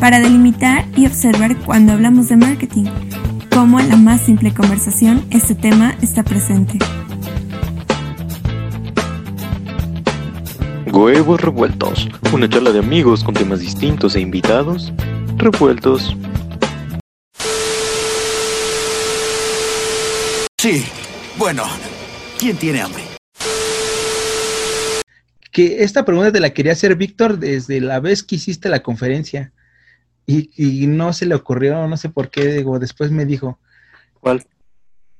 para delimitar y observar cuando hablamos de marketing, cómo en la más simple conversación este tema está presente. Huevos revueltos, una charla de amigos con temas distintos e invitados revueltos. Sí, bueno, ¿quién tiene hambre? Que esta pregunta te la quería hacer Víctor desde la vez que hiciste la conferencia. Y, no se le ocurrió, no sé por qué, digo, después me dijo. ¿Cuál?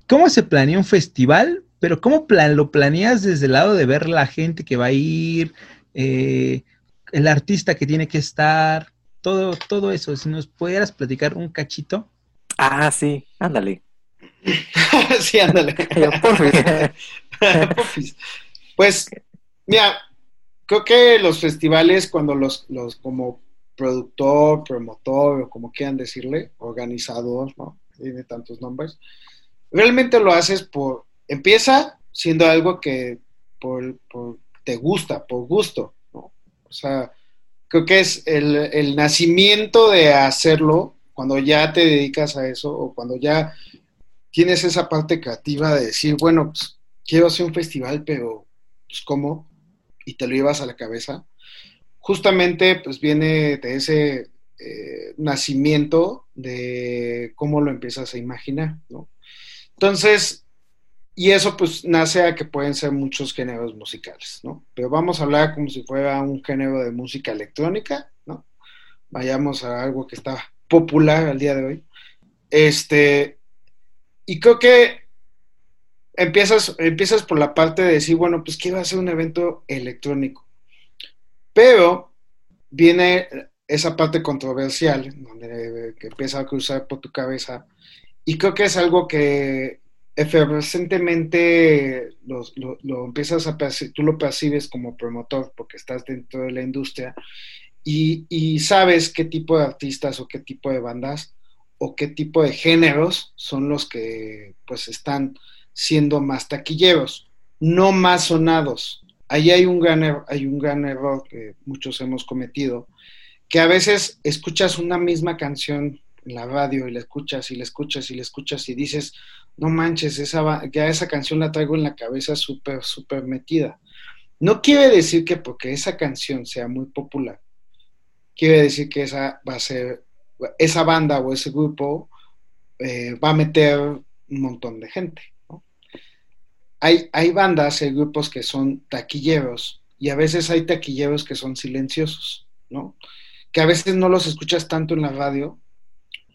¿Cómo se planea un festival? Pero ¿cómo plan lo planeas desde el lado de ver la gente que va a ir, eh, el artista que tiene que estar, todo, todo eso? Si nos pudieras platicar un cachito. Ah, sí, ándale. sí, ándale. pues, mira, creo que los festivales, cuando los, los como productor, promotor, o como quieran decirle, organizador, ¿no? Tiene tantos nombres. Realmente lo haces por, empieza siendo algo que por, te gusta, por gusto, ¿no? O sea, creo que es el, el nacimiento de hacerlo cuando ya te dedicas a eso o cuando ya tienes esa parte creativa de decir, bueno, pues quiero hacer un festival, pero pues cómo, y te lo llevas a la cabeza justamente pues viene de ese eh, nacimiento de cómo lo empiezas a imaginar, ¿no? Entonces, y eso pues nace a que pueden ser muchos géneros musicales, ¿no? Pero vamos a hablar como si fuera un género de música electrónica, ¿no? Vayamos a algo que está popular al día de hoy. Este, y creo que empiezas, empiezas por la parte de decir, bueno, pues quiero hacer un evento electrónico. Pero viene esa parte controversial, donde que empieza a cruzar por tu cabeza, y creo que es algo que efervescentemente lo, lo, empiezas a tú lo percibes como promotor porque estás dentro de la industria y, y, sabes qué tipo de artistas o qué tipo de bandas o qué tipo de géneros son los que pues están siendo más taquilleros, no más sonados ahí hay un gran, er-, hay un gran error que muchos hemos cometido, que a veces escuchas una misma canción en la radio y la escuchas y la escuchas y la escuchas y dices, no manches, esa, ya esa canción la traigo en la cabeza súper, súper metida. No quiere decir que porque esa canción sea muy popular, quiere decir que esa va a ser, esa banda o ese grupo eh, va a meter un montón de gente hay, hay bandas, hay grupos que son taquilleros y a veces hay taquilleros que son silenciosos, ¿no? Que a veces no los escuchas tanto en la radio,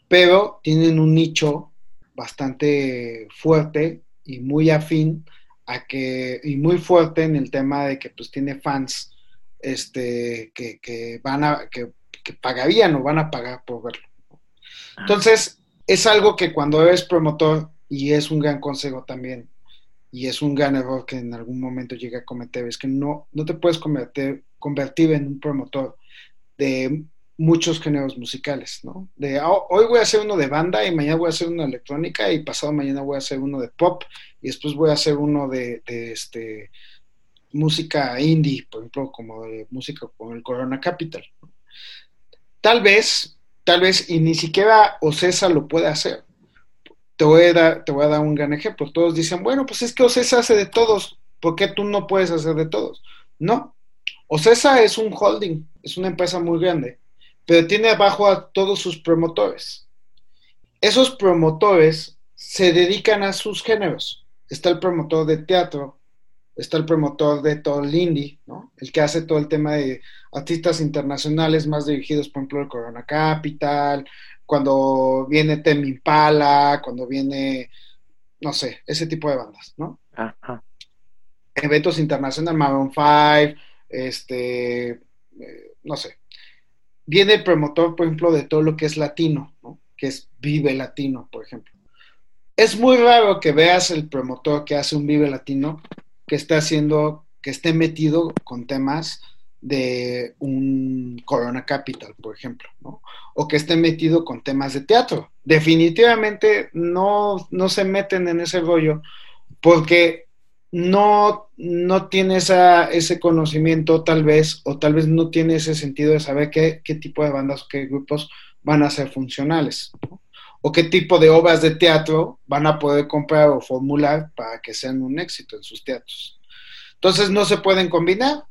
pero tienen un nicho bastante fuerte y muy afín a que, y muy fuerte en el tema de que pues tiene fans este, que, van a, que, que pagarían o van a pagar por verlo. Entonces, es algo que cuando eres promotor, y es un gran consejo también, y es un gran error que en algún momento llegue a cometer, es que no, no te puedes convertir, convertir en un promotor de muchos géneros musicales, ¿no? De ah, hoy voy a hacer uno de banda y mañana voy a hacer uno de electrónica y pasado mañana voy a hacer uno de pop y después voy a hacer uno de, este música indie, por ejemplo, como de música con el Corona Capital. Tal vez, tal vez, y ni siquiera Ocesa lo puede hacer, te voy, a dar, te voy a dar un gran ejemplo. Todos dicen, bueno, pues es que Ocesa hace de todos. ¿Por qué tú no puedes hacer de todos? No. Ocesa es un holding, es una empresa muy grande, pero tiene abajo a todos sus promotores. Esos promotores se dedican a sus géneros. Está el promotor de teatro, está el promotor de todo el indie, ¿no? El que hace todo el tema de artistas internacionales más dirigidos, por ejemplo, el Corona Capital, cuando viene Temi Impala, cuando viene, no sé, ese tipo de bandas, ¿no? Ajá. Eventos internacionales, Maroon 5, este, eh, no sé. Viene el promotor, por ejemplo, de todo lo que es latino, ¿no? que es Vive Latino, por ejemplo. Es muy raro que veas el promotor que hace un Vive Latino que esté haciendo, que esté metido con temas de un Corona Capital, por ejemplo. O que esté metido con temas de teatro. Definitivamente no, no se meten en ese rollo porque no, no tiene ese conocimiento tal vez, o tal vez no tiene ese sentido de saber qué, qué tipo de bandas o qué grupos van a ser funcionales, o qué tipo de obras de teatro van a poder comprar o formular para que sean un éxito en sus teatros. Entonces no se pueden combinar,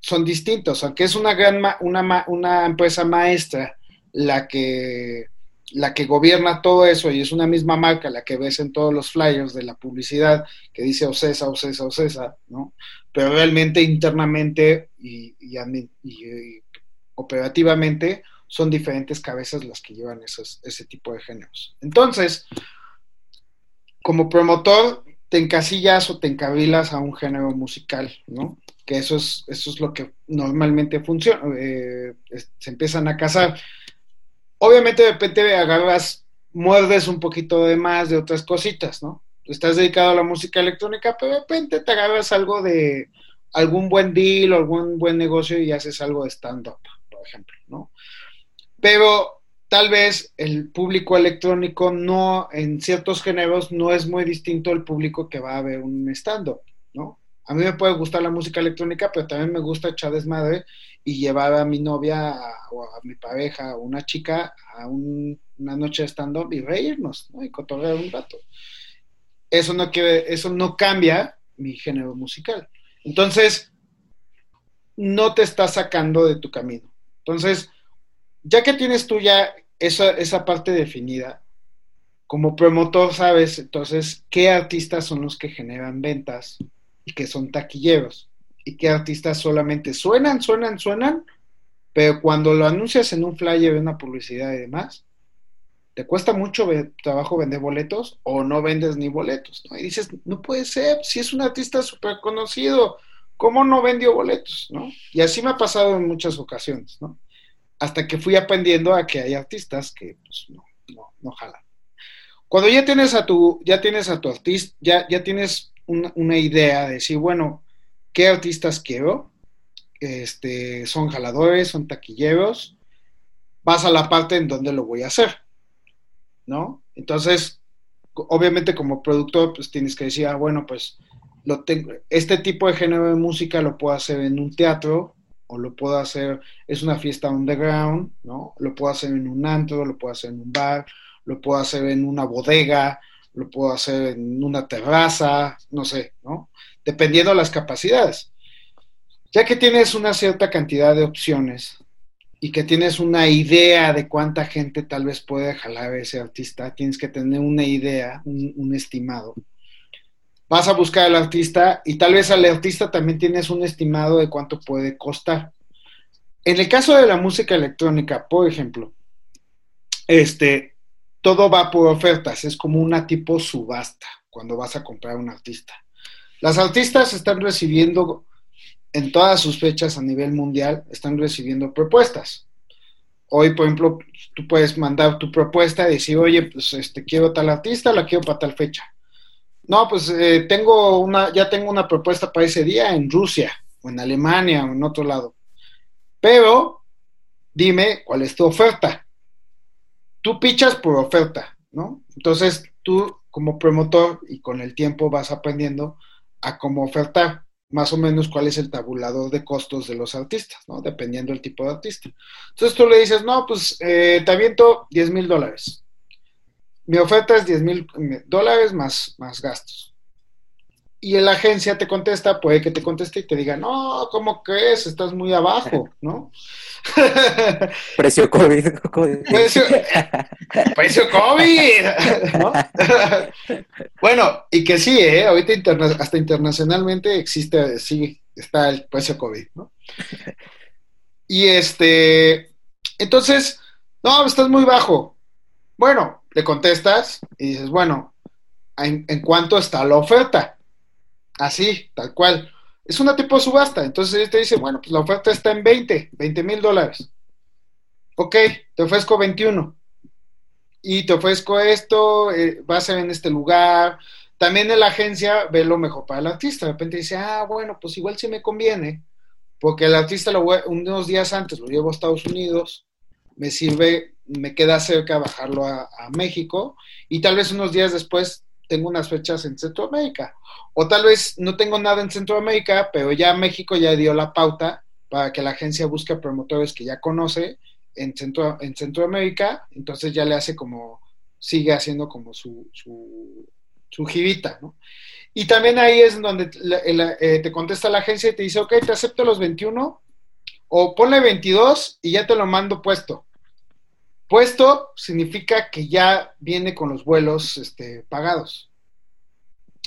son distintos, aunque es una gran una, una empresa maestra la que la que gobierna todo eso y es una misma marca la que ves en todos los flyers de la publicidad que dice Ocesa, Ocesa, Ocesa, ¿no? Pero realmente internamente y, operativamente son diferentes cabezas las que llevan ese tipo de géneros. Entonces, como promotor, te encasillas o te encabilas a un género musical, ¿no? Eso es, eso es lo que normalmente funciona, eh, se empiezan a casar. Obviamente de repente agarras, muerdes un poquito de más de otras cositas, ¿no? Estás dedicado a la música electrónica, pero de repente te agarras algo de algún buen deal o algún buen negocio y haces algo de stand-up, por ejemplo, ¿no? Pero tal vez el público electrónico no, en ciertos géneros, no es muy distinto al público que va a ver un stand-up, ¿no? A mí me puede gustar la música electrónica, pero también me gusta echar desmadre y llevar a mi novia o a mi pareja o una chica a una noche de stand-up y reírnos, ¿no? Y cotorrear un rato. Eso no, quiere, eso no cambia mi género musical. Entonces, no te está sacando de tu camino. Entonces, ya que tienes tú ya esa, esa parte definida, como promotor sabes entonces qué artistas son los que generan ventas y que son taquilleros y qué artistas solamente suenan, suenan, suenan, pero cuando lo anuncias en un flyer, en una publicidad y demás, te cuesta mucho trabajo vender boletos o no vendes ni boletos, ¿no? Y dices, no puede ser, si es un artista súper conocido, ¿cómo no vendió boletos, no? Y así me ha pasado en muchas ocasiones, ¿no? hasta que fui aprendiendo a que hay artistas que pues, no, no, no, jalan. Cuando ya tienes a tu, ya tienes a tu artista, ya, ya tienes una, idea de decir, bueno, ¿qué artistas quiero? Este, son jaladores, son taquilleros, vas a la parte en donde lo voy a hacer, ¿no? Entonces, obviamente como productor, pues tienes que decir, ah, bueno, pues lo tengo, este tipo de género de música lo puedo hacer en un teatro, o lo puedo hacer, es una fiesta underground, ¿no? Lo puedo hacer en un antro, lo puedo hacer en un bar, lo puedo hacer en una bodega, lo puedo hacer en una terraza, no sé, ¿no? Dependiendo de las capacidades. Ya que tienes una cierta cantidad de opciones y que tienes una idea de cuánta gente tal vez puede jalar ese artista, tienes que tener una idea, un, un estimado vas a buscar al artista y tal vez al artista también tienes un estimado de cuánto puede costar. En el caso de la música electrónica, por ejemplo, este, todo va por ofertas, es como una tipo subasta cuando vas a comprar un artista. Las artistas están recibiendo en todas sus fechas a nivel mundial, están recibiendo propuestas. Hoy, por ejemplo, tú puedes mandar tu propuesta y decir, oye, pues este, quiero tal artista, la quiero para tal fecha no, pues eh, tengo una, ya tengo una propuesta para ese día en Rusia, o en Alemania, o en otro lado. Pero dime cuál es tu oferta. Tú pichas por oferta, ¿no? Entonces tú como promotor y con el tiempo vas aprendiendo a cómo ofertar más o menos cuál es el tabulador de costos de los artistas, ¿no? Dependiendo del tipo de artista. Entonces tú le dices, no, pues eh, te aviento 10 mil dólares mi oferta es 10 mil dólares más, más gastos. Y la agencia te contesta, puede que te conteste y te diga, no, ¿cómo crees? Estás muy abajo, ¿no? Precio COVID. Precio, precio COVID. ¿no? bueno, y que sí, ¿eh? ahorita hasta internacionalmente existe, sí, está el precio COVID, ¿no? Y este, entonces, no, estás muy bajo. Bueno, le contestas y dices, bueno, ¿en, cuánto está la oferta? Así, tal cual. Es una tipo de subasta. Entonces ellos te dice, bueno, pues la oferta está en 20, 20 mil dólares. Ok, te ofrezco 21. y te ofrezco esto, eh, va a ser en este lugar. También en la agencia ve lo mejor para el artista. De repente dice, ah, bueno, pues igual sí me conviene, porque el artista lo unos días antes lo llevo a Estados Unidos, me sirve, me queda cerca bajarlo a, México, y tal vez unos días después tengo unas fechas en Centroamérica. O tal vez no tengo nada en Centroamérica, pero ya México ya dio la pauta para que la agencia busque promotores que ya conoce en, Centro, en Centroamérica, entonces ya le hace como, sigue haciendo como su, su, su girita, ¿no? Y también ahí es donde eh, te contesta la agencia y te dice, ok, te acepto los 21 o ponle 22 y ya te lo mando puesto. Puesto significa que ya viene con los vuelos este, pagados.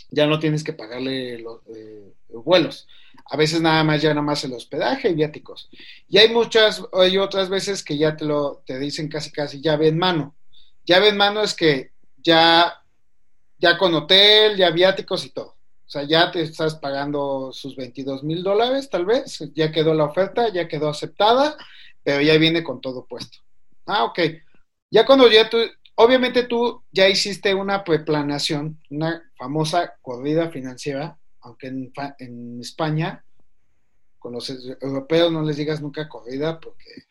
Ya no tienes que pagarle los, eh, los vuelos. A veces nada más ya nada más el hospedaje y viáticos. Y hay muchas, hay otras veces que ya te lo, te dicen casi casi llave en mano. Llave en mano es que ya, ya con hotel, ya viáticos y todo. O sea, ya te estás pagando sus 22 mil dólares, tal vez, ya quedó la oferta, ya quedó aceptada, pero ya viene con todo puesto. Ah, ok. Ya cuando ya tú, obviamente tú ya hiciste una preplanación, una famosa corrida financiera aunque en, España, con los europeos no les digas nunca corrida porque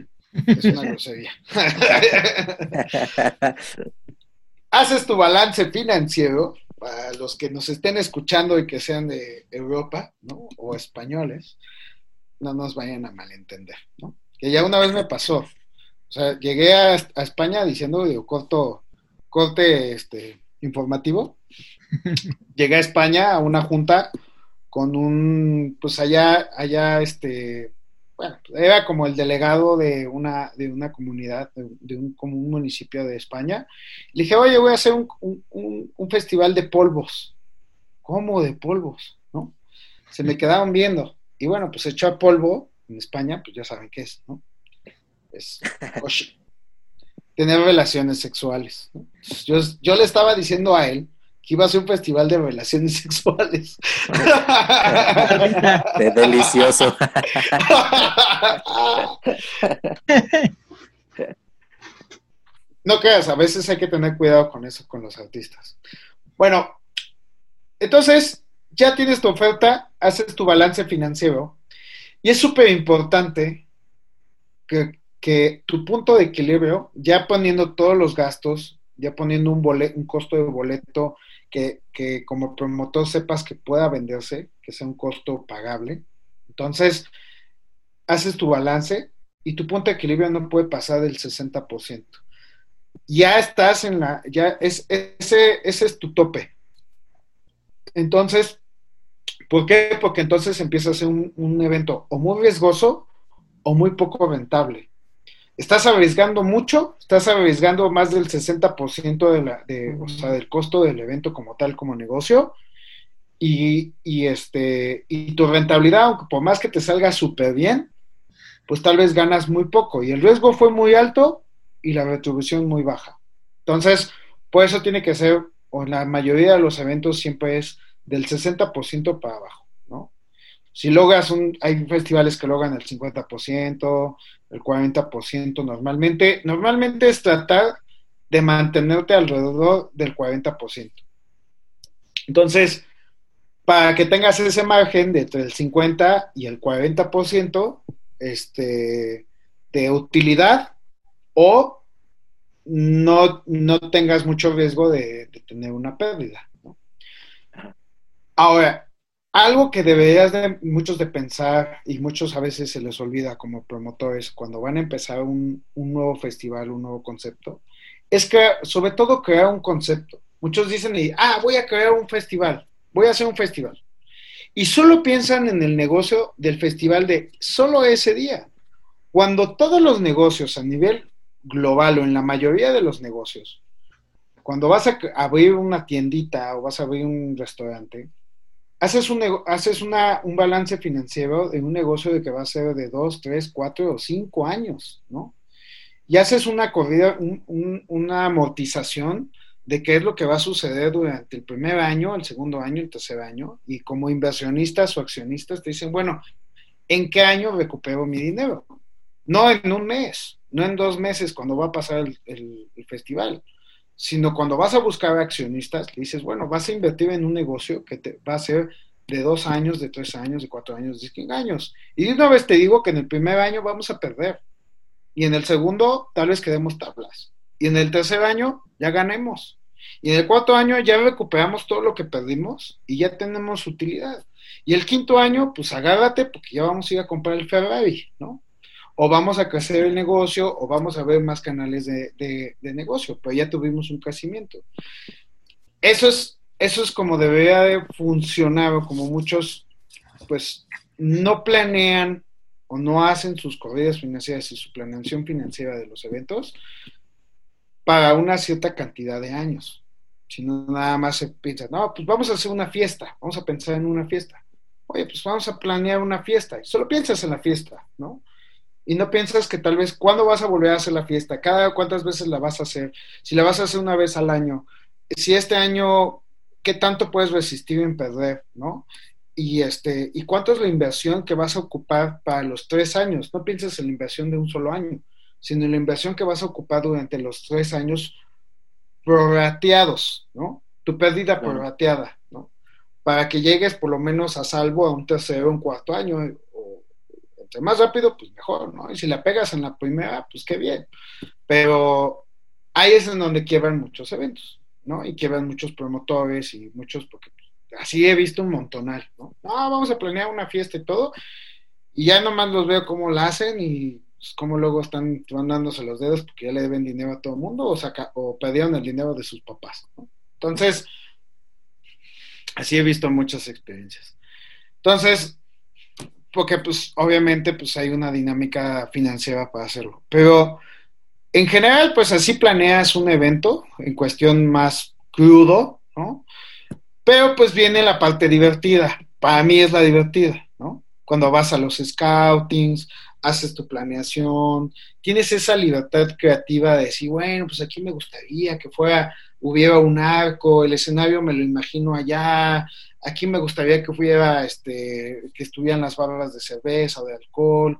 es una grosería. Haces tu balance financiero para los que nos estén escuchando y que sean de Europa, ¿no? O españoles, no nos vayan a malentender, ¿no? Que ya una vez me pasó. O sea, llegué a, España diciendo, digo, corto, corte este, informativo, llegué a España a una junta con un, pues allá, allá, este, bueno, era como el delegado de una, de una comunidad, de, un, como un municipio de España. Le dije, oye, voy a hacer un, un, festival de polvos. ¿Cómo de polvos? ¿No? Se me quedaron viendo. Y bueno, pues echó a polvo en España, pues ya saben qué es, ¿no? Es, tener relaciones sexuales. Yo, yo le estaba diciendo a él que iba a ser un festival de relaciones sexuales. delicioso. No creas, a veces hay que tener cuidado con eso, con los artistas. Bueno, entonces ya tienes tu oferta, haces tu balance financiero y es súper importante que, que tu punto de equilibrio, ya poniendo todos los gastos, ya poniendo un, boleto, un costo de boleto que, como promotor sepas que pueda venderse, que sea un costo pagable. Entonces, haces tu balance y tu punto de equilibrio no puede pasar del 60%. Ya estás en la, ya es, ese, ese es tu tope. Entonces, ¿por qué? Porque entonces empieza a ser un, un evento o muy riesgoso o muy poco rentable estás arriesgando mucho, estás arriesgando más del 60% de la, de, o sea, del costo del evento como tal, como negocio, y, y, este, y tu rentabilidad, aunque por más que te salga súper bien, pues tal vez ganas muy poco, y el riesgo fue muy alto y la retribución muy baja. Entonces, por eso tiene que ser, o en la mayoría de los eventos siempre es del 60% para abajo. Si logras un, hay festivales que logran el 50%, el 40% normalmente. Normalmente es tratar de mantenerte alrededor del 40%. Entonces, para que tengas ese margen de entre el 50 y el 40% este, de utilidad o no, no tengas mucho riesgo de, tener una pérdida. Ahora, algo que deberías de muchos de pensar y muchos a veces se les olvida como promotores cuando van a empezar un, nuevo festival, un nuevo concepto, es que sobre todo crear un concepto. Muchos dicen, ah, voy a crear un festival, voy a hacer un festival. Y solo piensan en el negocio del festival de solo ese día. Cuando todos los negocios a nivel global o en la mayoría de los negocios, cuando vas a abrir una tiendita o vas a abrir un restaurante, haces, un, haces una, un balance financiero de un negocio de que va a ser de dos, tres, cuatro o cinco años, ¿no? Y haces una corrida, una amortización de qué es lo que va a suceder durante el primer año, el segundo año, el tercer año, y como inversionistas o accionistas te dicen, bueno, ¿en qué año recupero mi dinero? No en un mes, no en dos meses cuando va a pasar el festival, sino cuando vas a buscar accionistas, le dices, bueno, vas a invertir en un negocio que te va a ser de dos años, de tres años, de cuatro años, de cinco años. Y de una vez te digo que en el primer año vamos a perder. Y en el segundo, tal vez quedemos tablas. Y en el tercer año, ya ganemos. Y en el cuarto año ya recuperamos todo lo que perdimos y ya tenemos utilidad. Y el quinto año, pues agárrate porque ya vamos a ir a comprar el Ferrari, ¿no? O vamos a crecer el negocio o vamos a ver más canales de, de, negocio, pero ya tuvimos un crecimiento. Eso es, eso es como debería de funcionar, como muchos, pues, no planean o no hacen sus corridas financieras y su planeación financiera de los eventos para una cierta cantidad de años. Si no, nada más se piensa, no, pues vamos a hacer una fiesta, vamos a pensar en una fiesta. Oye, pues vamos a planear una fiesta. Y solo piensas en la fiesta, ¿no? Y no piensas que tal vez, ¿cuándo vas a volver a hacer la fiesta? ¿Cada cuántas veces la vas a hacer? Si la vas a hacer una vez al año, si este año, ¿qué tanto puedes resistir en perder, ¿no? y este y cuánto es la inversión que vas a ocupar para los tres años. No pienses en la inversión de un solo año, sino en la inversión que vas a ocupar durante los tres años prorrateados, ¿no? Tu pérdida prorrateada, ¿no? Para que llegues por lo menos a salvo a un tercero, un cuarto año, más rápido, pues mejor, ¿no? Y si la pegas en la primera, pues qué bien. Pero ahí es en donde quiebran muchos eventos, ¿no? Y quiebran muchos promotores y muchos, porque así he visto un montonal, ¿no? No, vamos a planear una fiesta y todo, y ya nomás los veo cómo la hacen y pues, cómo luego están dándose los dedos porque ya le deben dinero a todo el mundo o, saca, o perdieron el dinero de sus papás, ¿no? Entonces, así he visto muchas experiencias. Entonces, porque pues obviamente pues hay una dinámica financiera para hacerlo, pero en general pues así planeas un evento en cuestión más crudo, ¿no? Pero pues viene la parte divertida. Para mí es la divertida, ¿no? Cuando vas a los scoutings, haces tu planeación, tienes esa libertad creativa de decir, bueno, pues aquí me gustaría que fuera, hubiera un arco, el escenario me lo imagino allá, aquí me gustaría que hubiera, este, que estuvieran las barras de cerveza o de alcohol.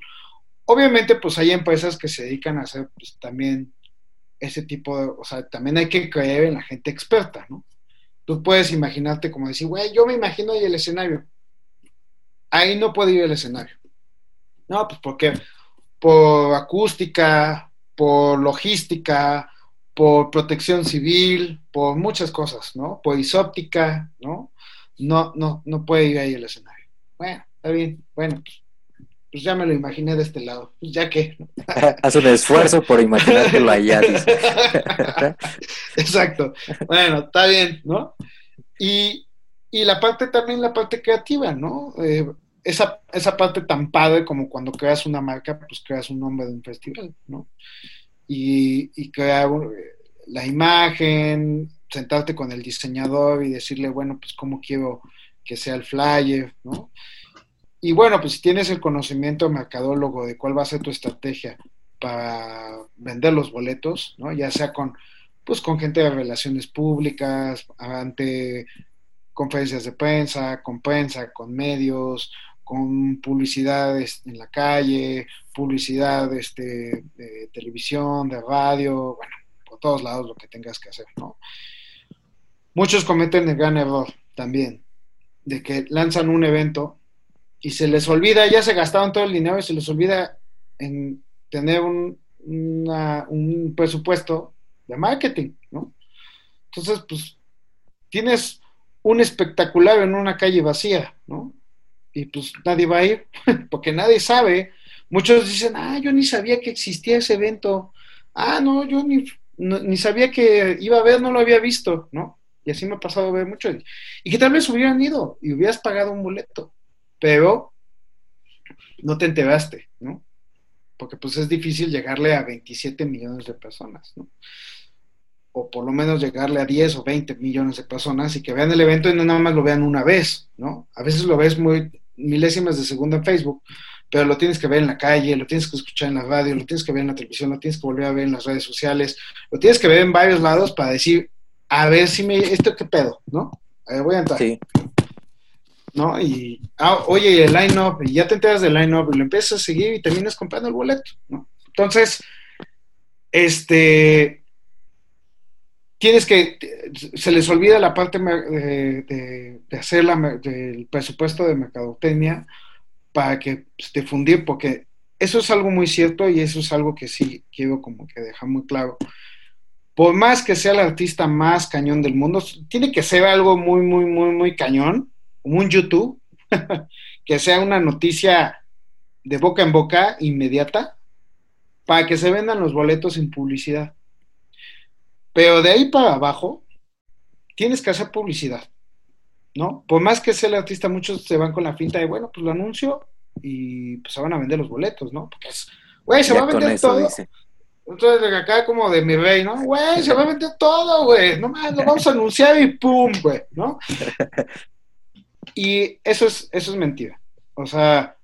Obviamente, pues hay empresas que se dedican a hacer pues, también ese tipo de, o sea, también hay que creer en la gente experta, ¿no? Tú puedes imaginarte como decir, güey, yo me imagino ahí el escenario. Ahí no puede ir el escenario. No, pues porque por acústica, por logística, por protección civil, por muchas cosas, ¿no? Por isóptica, ¿no? No, no, no puede ir ahí el escenario. Bueno, está bien. Bueno, pues pues ya me lo imaginé de este lado, pues ya que. Haz un esfuerzo por imaginártelo allá. Exacto. Bueno, está bien, ¿no? Y, la parte también, la parte creativa, ¿no? Eh, esa, esa parte tan padre como cuando creas una marca, pues creas un nombre de un festival, ¿no? Y, y crear la imagen, sentarte con el diseñador y decirle, bueno, pues cómo quiero que sea el flyer, ¿no? Y bueno, pues si tienes el conocimiento mercadólogo de cuál va a ser tu estrategia para vender los boletos, ¿no? Ya sea con, pues con gente de relaciones públicas, ante conferencias de prensa, con prensa, con medios, con publicidad en la calle, publicidad este, de televisión, de radio, bueno, por todos lados lo que tengas que hacer, ¿no? Muchos cometen el gran error también, de que lanzan un evento y se les olvida, ya se gastaron todo el dinero y se les olvida en tener un, un presupuesto de marketing, ¿no? Entonces, pues, tienes un espectacular en una calle vacía, ¿no? Y pues nadie va a ir, porque nadie sabe. Muchos dicen, ah, yo ni sabía que existía ese evento. Ah, no, yo ni, ni sabía que iba a ver, no lo había visto, ¿no? Y así me ha pasado a ver mucho. Y que tal vez hubieran ido y hubieras pagado un boleto pero no te enteraste, ¿no? Porque pues es difícil llegarle a 27 millones de personas, ¿no? O por lo menos llegarle a 10 o 20 millones de personas y que vean el evento y no nada más lo vean una vez, ¿no? A veces lo ves muy milésimas de segundo en Facebook, pero lo tienes que ver en la calle, lo tienes que escuchar en la radio, lo tienes que ver en la televisión, lo tienes que volver a ver en las redes sociales, lo tienes que ver en varios lados para decir, a ver si me, esto qué pedo, ¿no? A ver, voy a entrar. Sí. ¿no? Y, ah, oye, el line-up, y ya te enteras del line-up, y lo empiezas a seguir y terminas comprando el boleto, ¿no? Entonces, este, tienes que, se les olvida la parte de, hacer la, del presupuesto de mercadotecnia para que pues, difundir, porque eso es algo muy cierto y eso es algo que sí quiero como que dejar muy claro. Por más que sea el artista más cañón del mundo, tiene que ser algo muy, muy, muy, muy cañón, como un YouTube, que sea una noticia de boca en boca inmediata, para que se vendan los boletos sin publicidad. Pero de ahí para abajo, tienes que hacer publicidad, ¿no? Por más que sea el artista, muchos se van con la finta de, bueno, pues lo anuncio y pues se van a vender los boletos, ¿no? Porque es, güey, se va a vender todo. Entonces, de acá como de mi rey, ¿no? Güey, se va a vender todo, güey. No más, lo vamos a anunciar y pum, güey, ¿no? Y eso es, eso es mentira. O sea,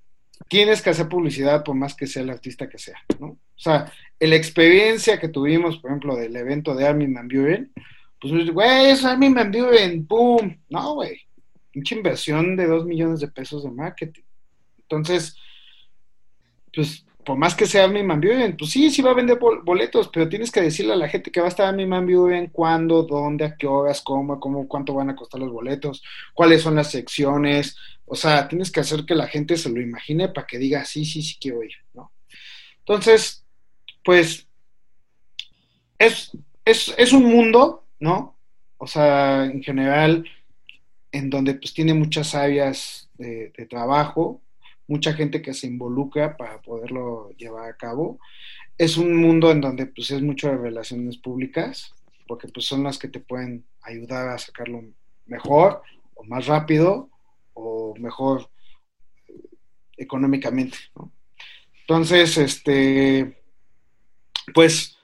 tienes que hacer publicidad por más que sea el artista que sea, ¿no? O sea, la experiencia que tuvimos, por ejemplo, del evento de Armin Van Buren, pues, güey, es Armin Van Buren, ¡pum! No, güey. Mucha inversión de dos millones de pesos de marketing. Entonces, pues, por más que sea Armin Van Buren, pues sí, sí va a vender boletos, pero tienes que decirle a la gente que va a estar Armin Van Buren, cuándo, dónde, a qué horas, cómo, cómo, cuánto van a costar los boletos, cuáles son las secciones. O sea, tienes que hacer que la gente se lo imagine para que diga, sí, sí, sí quiero ir, ¿no? Entonces, pues es, es, un mundo, ¿no? O sea, en general, en donde pues tiene muchas áreas de, trabajo, mucha gente que se involucra para poderlo llevar a cabo. Es un mundo en donde pues es mucho de relaciones públicas, porque pues son las que te pueden ayudar a sacarlo mejor o más rápido o mejor económicamente, ¿no? Entonces, este, pues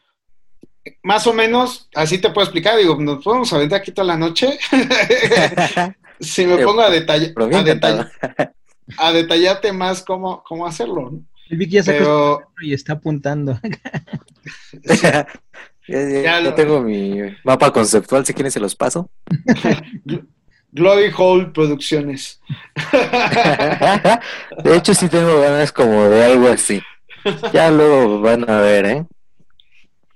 más o menos así te puedo explicar. Digo, nos podemos aventar aquí toda la noche. si me pongo a, detallar a, detallarte más cómo, cómo hacerlo. ¿no? El Vicky ya Pero... y está apuntando. ya, tengo mi mapa conceptual, si quieren se los paso. Glory Hole Producciones. de hecho, sí tengo ganas como de algo así. Ya luego van a ver, ¿eh?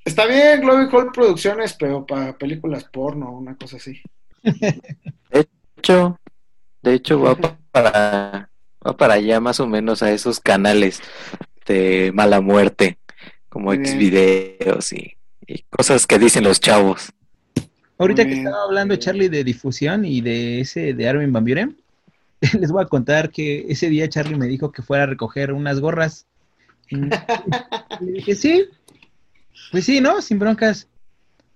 Está bien, Glory Hall Producciones, pero para películas porno, una cosa así. De hecho, de hecho va para va para allá más o menos a esos canales de mala muerte, como exvideos y, y cosas que dicen los chavos. Ahorita que estaba hablando Charlie de difusión y de ese de Armin Van Buren, les voy a contar que ese día Charlie me dijo que fuera a recoger unas gorras. Y le dije, sí, pues sí, ¿no? Sin broncas.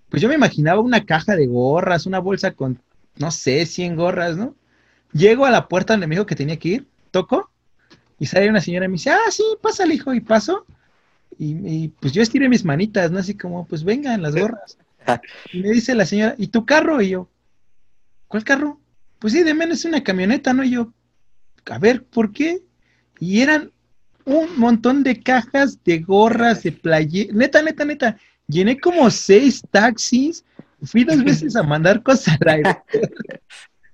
Pues yo me imaginaba una caja de gorras, una bolsa con, no sé, 100 gorras, ¿no? Llego a la puerta donde me dijo que tenía que ir, toco, y sale una señora y me dice, ah, sí, pásale, hijo, y paso. Y, pues yo estiré mis manitas, ¿no? Así como, pues vengan las gorras. Y me dice la señora, ¿y tu carro? Y yo, ¿cuál carro? Pues sí, de menos una camioneta, ¿no? Y yo, a ver, ¿por qué? Y eran un montón de cajas de gorras, de playa. Neta, neta, neta. Llené como seis taxis. Fui dos veces a mandar cosas al aire.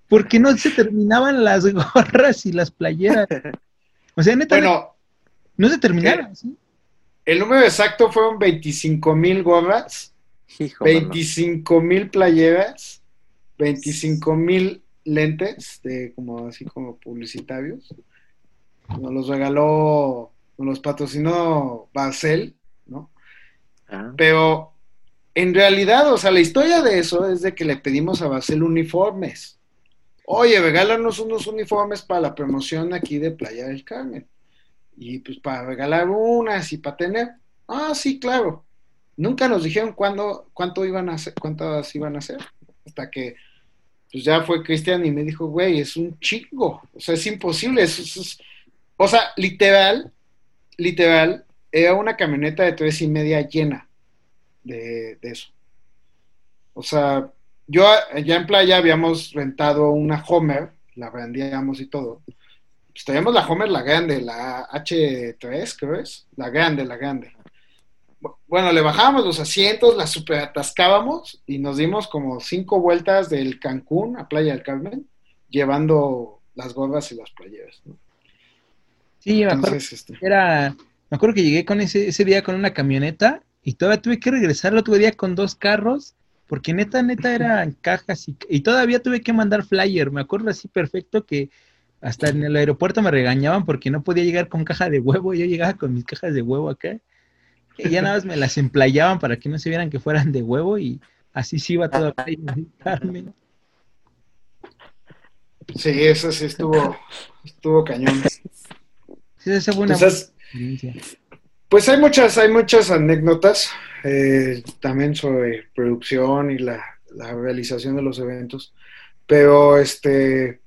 Porque no se terminaban las gorras y las playeras. O sea, neta, no se terminaron. El número exacto fueron 25 mil gorras, 25 mil playeras, 25 mil lentes de como así como publicitarios nos los regaló, nos los patrocinó Barcel, ¿no? Ah. Pero en realidad, o sea, la historia de eso es de que le pedimos a Barcel uniformes. Oye, regálanos unos uniformes para la promoción aquí de Playa del Carmen. Y pues para regalar unas y para tener. Ah, sí, claro. Nunca nos dijeron cuándo, cuánto iban a hacer, cuántas iban a hacer. Hasta que pues ya fue Cristian y me dijo, güey, es un chingo. O sea, es imposible. es, o sea, literal, literal, era una camioneta de tres y media llena de, eso. O sea, yo ya en playa habíamos rentado una Homer, la vendíamos y todo. Pues teníamos la Homer, la grande, la H3, creo es, la grande, la grande. Bueno, le bajábamos los asientos, la super atascábamos y nos dimos como cinco vueltas del Cancún a Playa del Carmen, llevando las gorras y las playeras. ¿no? Sí, me acuerdo, este. era, me acuerdo que llegué con ese, ese día con una camioneta y todavía tuve que regresar el otro día con dos carros porque neta, neta eran cajas y, y todavía tuve que mandar flyer, me acuerdo así perfecto que hasta en el aeropuerto me regañaban porque no podía llegar con caja de huevo, yo llegaba con mis cajas de huevo acá, y ya nada más me las emplayaban para que no se vieran que fueran de huevo y así sí iba todo Sí, eso sí estuvo, estuvo cañón. Sí, esa fue una pues hay muchas, hay muchas anécdotas eh, también sobre producción y la, realización de los eventos. Pero este,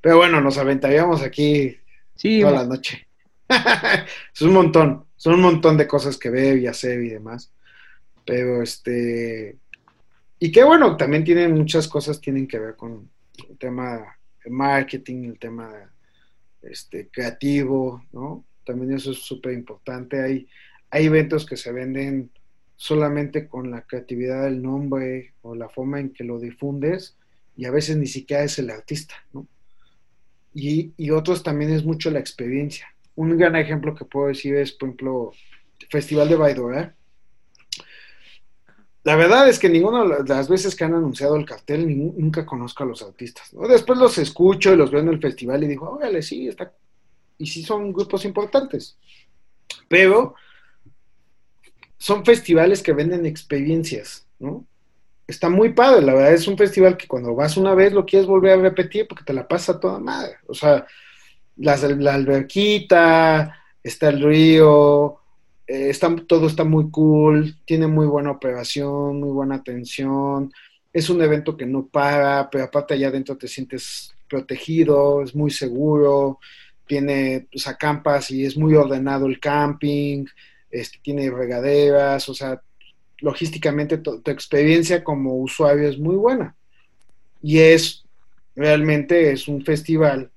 pero bueno, nos aventaríamos aquí toda la noche. es un montón, son un montón de cosas que ver y hacer y demás. Pero este, y que bueno, también tienen muchas cosas tienen que ver con el tema de marketing, el tema este, creativo, ¿no? También eso es súper importante. Hay, hay eventos que se venden solamente con la creatividad del nombre o la forma en que lo difundes y a veces ni siquiera es el artista, ¿no? Y, y otros también es mucho la experiencia. Un gran ejemplo que puedo decir es, por ejemplo, Festival de Baidora. La verdad es que ninguna de las veces que han anunciado el cartel nunca conozco a los artistas. Después los escucho y los veo en el festival y digo, órale, sí, está y sí son grupos importantes. Pero son festivales que venden experiencias, ¿no? Está muy padre, la verdad es un festival que cuando vas una vez lo quieres volver a repetir porque te la pasa toda madre. O sea, la alberquita, está el río, eh, está, todo está muy cool, tiene muy buena operación, muy buena atención. Es un evento que no para, pero aparte allá adentro te sientes protegido, es muy seguro tiene, pues, acampas y es muy ordenado el camping, este, tiene regaderas, o sea, logísticamente tu, experiencia como usuario es muy buena. Y es, realmente es un festival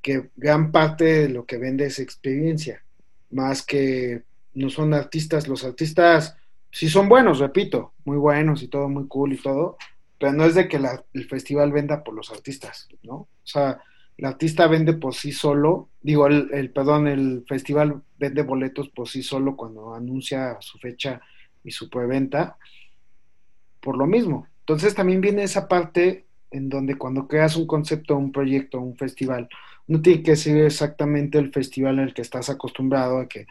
que gran parte de lo que vende es experiencia, más que no son artistas, los artistas sí son buenos, repito, muy buenos y todo muy cool y todo, pero no es de que el festival venda por los artistas, ¿no? O sea, el artista vende por sí solo, digo, el, perdón, el festival vende boletos por sí solo cuando anuncia su fecha y su preventa, por lo mismo. Entonces también viene esa parte en donde cuando creas un concepto, un proyecto, un festival, no tiene que ser exactamente el festival el que estás acostumbrado a que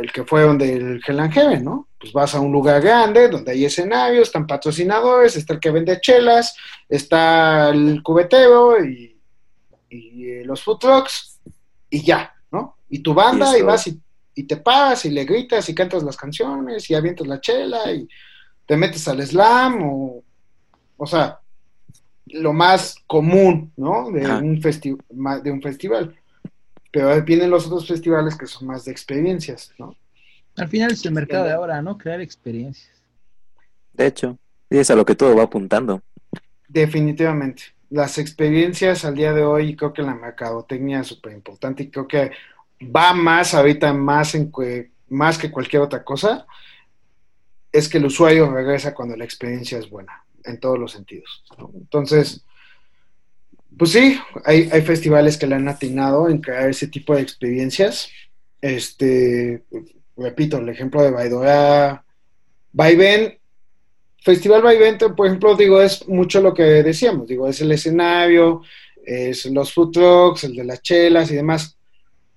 el que fue donde el Hell and ¿no? Pues vas a un lugar grande donde hay escenarios, están patrocinadores, está el que vende chelas, está el cubetero y y eh, los food trucks y ya, ¿no? Y tu banda y, vas y, te paras y le gritas y cantas las canciones y avientas la chela y te metes al slam o, o sea, lo más común, ¿no? De, un, de un festival. Pero vienen los otros festivales que son más de experiencias, ¿no? Al final es el mercado de ahora, ¿no? Crear experiencias. De hecho, y es a lo que todo va apuntando. Definitivamente las experiencias al día de hoy, creo que la mercadotecnia es súper importante y creo que va más ahorita, más, en más que cualquier otra cosa, es que el usuario regresa cuando la experiencia es buena, en todos los sentidos. Entonces, pues sí, hay, festivales que le han atinado en crear ese tipo de experiencias. Este, repito, el ejemplo de Baidora, Vaivén Festival Vaivén, por ejemplo, digo, es mucho lo que decíamos, digo, es el escenario, es los food trucks, el de las chelas y demás,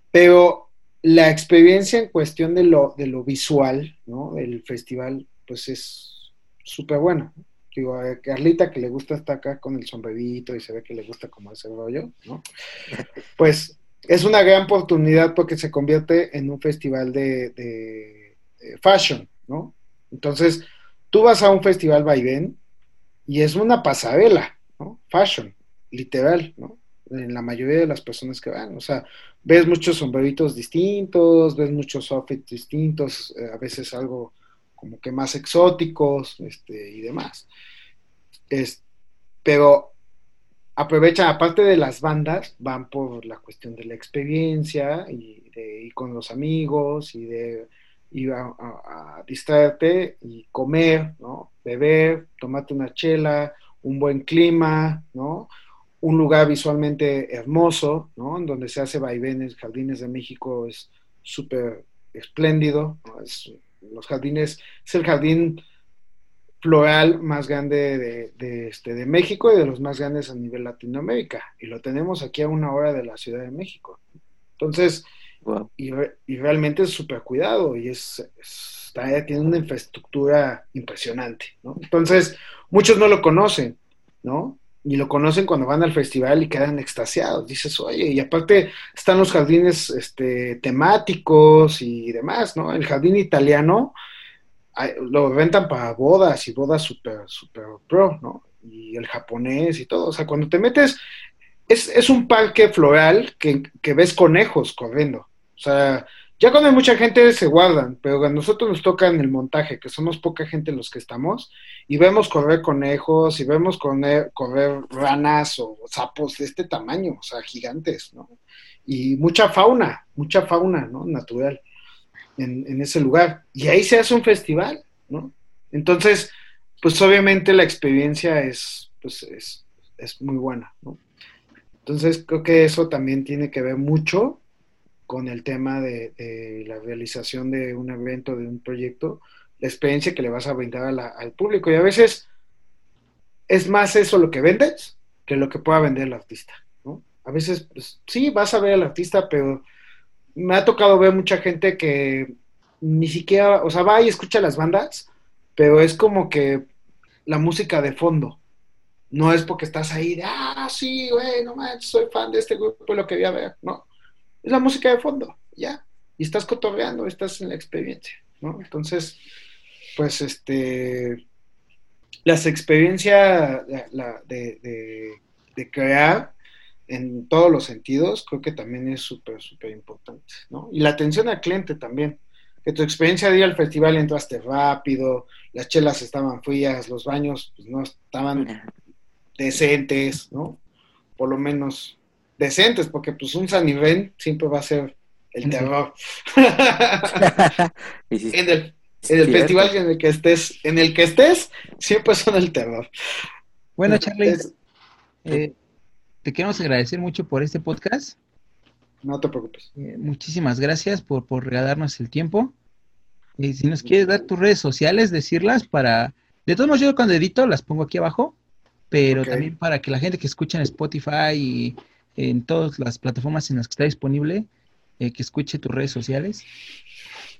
pero la experiencia en cuestión de lo, de lo visual, ¿no? Del festival, pues es súper buena. Digo, a Carlita que le gusta estar acá con el sombrerito y se ve que le gusta como ese rollo, ¿no? Pues es una gran oportunidad porque se convierte en un festival de, de fashion, ¿no? Entonces, tú vas a un festival vaivén y es una pasarela, ¿no? Fashion, literal, ¿no? En la mayoría de las personas que van, o sea, ves muchos sombreritos distintos, ves muchos outfits distintos, eh, a veces algo como que más exóticos, este, y demás. Es, pero aprovechan, aparte de las bandas, van por la cuestión de la experiencia y de ir con los amigos y de ir a, distraerte y comer, ¿no? Beber, tomarte una chela, un buen clima, ¿no? Un lugar visualmente hermoso, ¿no? En donde se hace vaivenes, Jardines de México es súper espléndido, los jardines, es el jardín floral más grande de, este, de México y de los más grandes a nivel Latinoamérica. Y lo tenemos aquí a una hora de la Ciudad de México. Entonces, y, realmente es súper cuidado y es, tiene una infraestructura impresionante. Entonces, muchos no lo conocen, ¿no? Y lo conocen cuando van al festival y quedan extasiados. Dices, oye, y aparte están los jardines este, temáticos y demás, ¿no? El jardín italiano lo rentan para bodas y bodas super, super pro, ¿no? Y el japonés y todo. O sea, cuando te metes, es, es un parque floral que, que, ves conejos corriendo. O sea, ya cuando hay mucha gente se guardan, pero a nosotros nos toca en el montaje, que somos poca gente los que estamos, y vemos correr conejos, y vemos correr, correr ranas o sapos de este tamaño, o sea, gigantes, ¿no? Y mucha fauna, mucha fauna, ¿no? Natural en, ese lugar. Y ahí se hace un festival, ¿no? Entonces, pues obviamente la experiencia es, pues es, es muy buena, ¿no? Entonces, creo que eso también tiene que ver mucho con el tema de, la realización de un evento, de un proyecto, la experiencia que le vas a brindar al público. Y a veces es más eso lo que vendes que lo que pueda vender el artista, ¿no? A veces, pues, sí, vas a ver al artista, pero me ha tocado ver mucha gente que ni siquiera, o sea, va y escucha las bandas, pero es como que la música de fondo. No es porque estás ahí de, ah, sí, güey, no manches, soy fan de este grupo, lo quería ver. No, es la música de fondo, ya. Y estás cotorreando, estás en la experiencia, ¿no? Entonces, pues, este, las experiencias de, de crear en todos los sentidos, creo que también es súper, súper importante, ¿no? Y la atención al cliente también. Que tu experiencia de ir al festival entraste rápido, las chelas estaban frías, los baños pues, no estaban decentes, ¿no? Por lo menos decentes, porque pues un San siempre va a ser el terror. en el, festival en el que estés, en el que estés, siempre son el terror. Bueno, Charlie, eh, te queremos agradecer mucho por este podcast. No te preocupes. Eh, muchísimas gracias por, por regalarnos el tiempo. Y si nos quieres dar tus redes sociales, decirlas para... De todos modos, yo cuando edito las pongo aquí abajo, pero también para que la gente que escucha en Spotify y en todas las plataformas en las que está disponible, eh, que escuche tus redes sociales.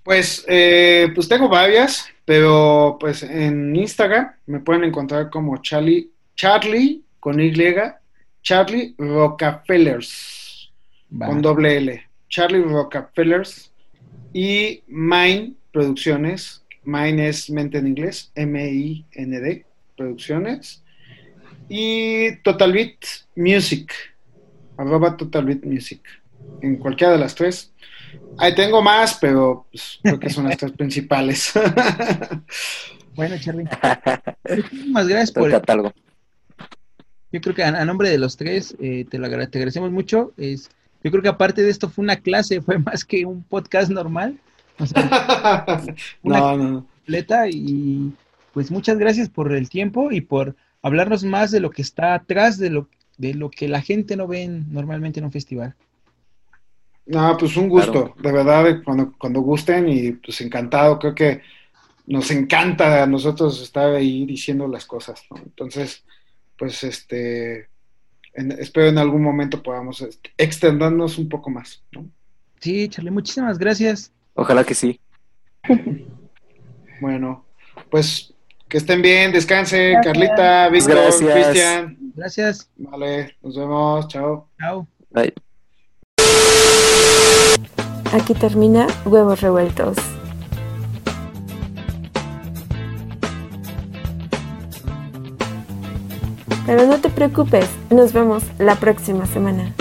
Pues, eh, pues tengo varias, pero pues en Instagram me pueden encontrar como Charlie, Charlie con Y Charlie Rockefellers, con doble L. Charlie Rockefellers y Mine Producciones. Mine es mente en inglés, M-I-N-D Producciones. Y Total Beat Music, arroba Total Beat Music. En cualquiera de las tres. Ahí tengo más, pero pues, creo que son las tres principales. bueno, Charlie. Muchísimas gracias por el catálogo yo creo que a, nombre de los tres eh, te lo agradecemos mucho. Es, yo creo que aparte de esto fue una clase, fue más que un podcast normal. una completa y pues muchas gracias por el tiempo y por hablarnos más de lo que está atrás de lo, de lo que la gente no ve normalmente en un festival. No, pues un gusto, de verdad, cuando, cuando gusten y pues encantado, creo que nos encanta a nosotros estar ahí diciendo las cosas, ¿no? Entonces, pues este, espero en algún momento podamos este, extendernos un poco más. ¿no? Sí, Charlie, muchísimas gracias. Ojalá que sí. bueno, pues que estén bien, descanse, Carlita, Víctor, Cristian. Gracias. Vale, nos vemos, chao. Chao. Bye. Aquí termina Huevos Revueltos. Pero no te preocupes, nos vemos la próxima semana.